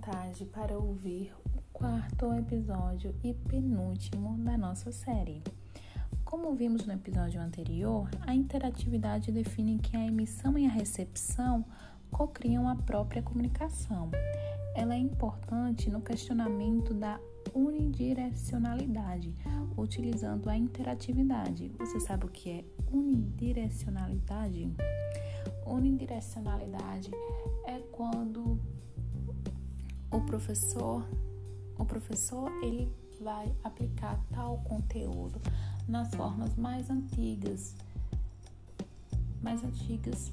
tarde para ouvir o quarto episódio e penúltimo da nossa série. Como vimos no episódio anterior, a interatividade define que a emissão e a recepção cocriam a própria comunicação. Ela é importante no questionamento da unidirecionalidade, utilizando a interatividade. Você sabe o que é unidirecionalidade? Unidirecionalidade é quando o professor, o professor ele vai aplicar tal conteúdo nas formas mais antigas, mais antigas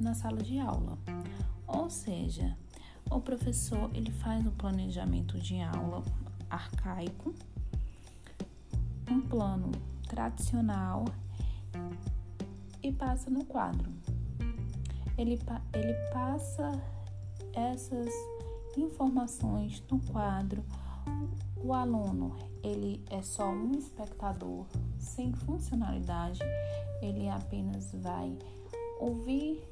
na sala de aula. Ou seja, o professor ele faz um planejamento de aula arcaico, um plano tradicional e passa no quadro. Ele, ele passa essas informações no quadro. O aluno, ele é só um espectador sem funcionalidade, ele apenas vai ouvir,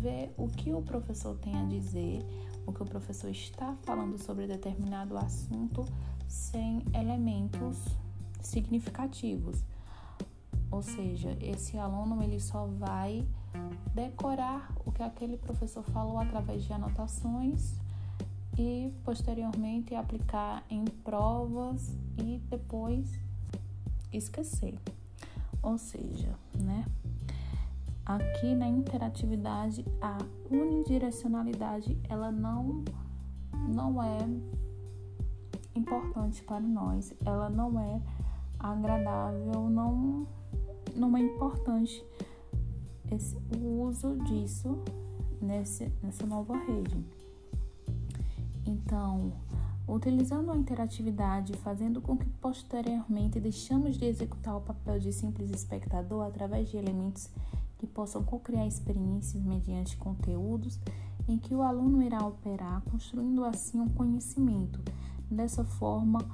ver o que o professor tem a dizer, o que o professor está falando sobre determinado assunto sem elementos significativos. Ou seja, esse aluno ele só vai decorar o que aquele professor falou através de anotações e posteriormente aplicar em provas e depois esquecer. Ou seja, né? Aqui na interatividade a unidirecionalidade ela não não é importante para nós, ela não é agradável, não não é importante esse, o uso disso nesse, nessa nova rede. Então, utilizando a interatividade, fazendo com que posteriormente deixamos de executar o papel de simples espectador através de elementos que possam co-criar experiências mediante conteúdos em que o aluno irá operar, construindo assim um conhecimento. Dessa forma,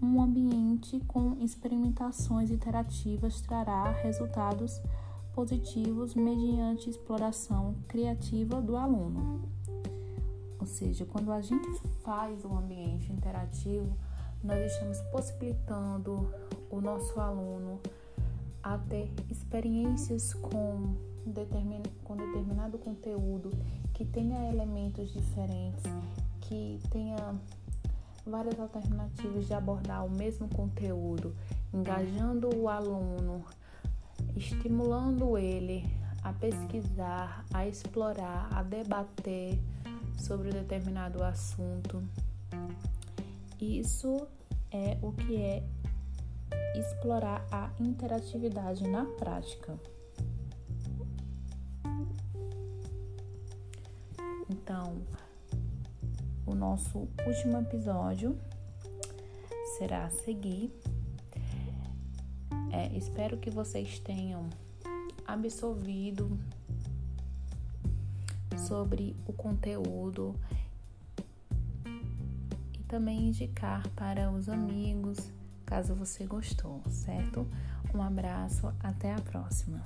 um ambiente com experimentações interativas trará resultados positivos mediante exploração criativa do aluno. Ou seja, quando a gente faz um ambiente interativo, nós estamos possibilitando o nosso aluno a ter experiências com, determin, com determinado conteúdo que tenha elementos diferentes, que tenha várias alternativas de abordar o mesmo conteúdo, engajando o aluno, estimulando ele a pesquisar, a explorar, a debater sobre determinado assunto. Isso é o que é explorar a interatividade na prática. Então, o nosso último episódio será a seguir. É, espero que vocês tenham absorvido sobre o conteúdo e também indicar para os amigos, caso você gostou, certo? Um abraço, até a próxima.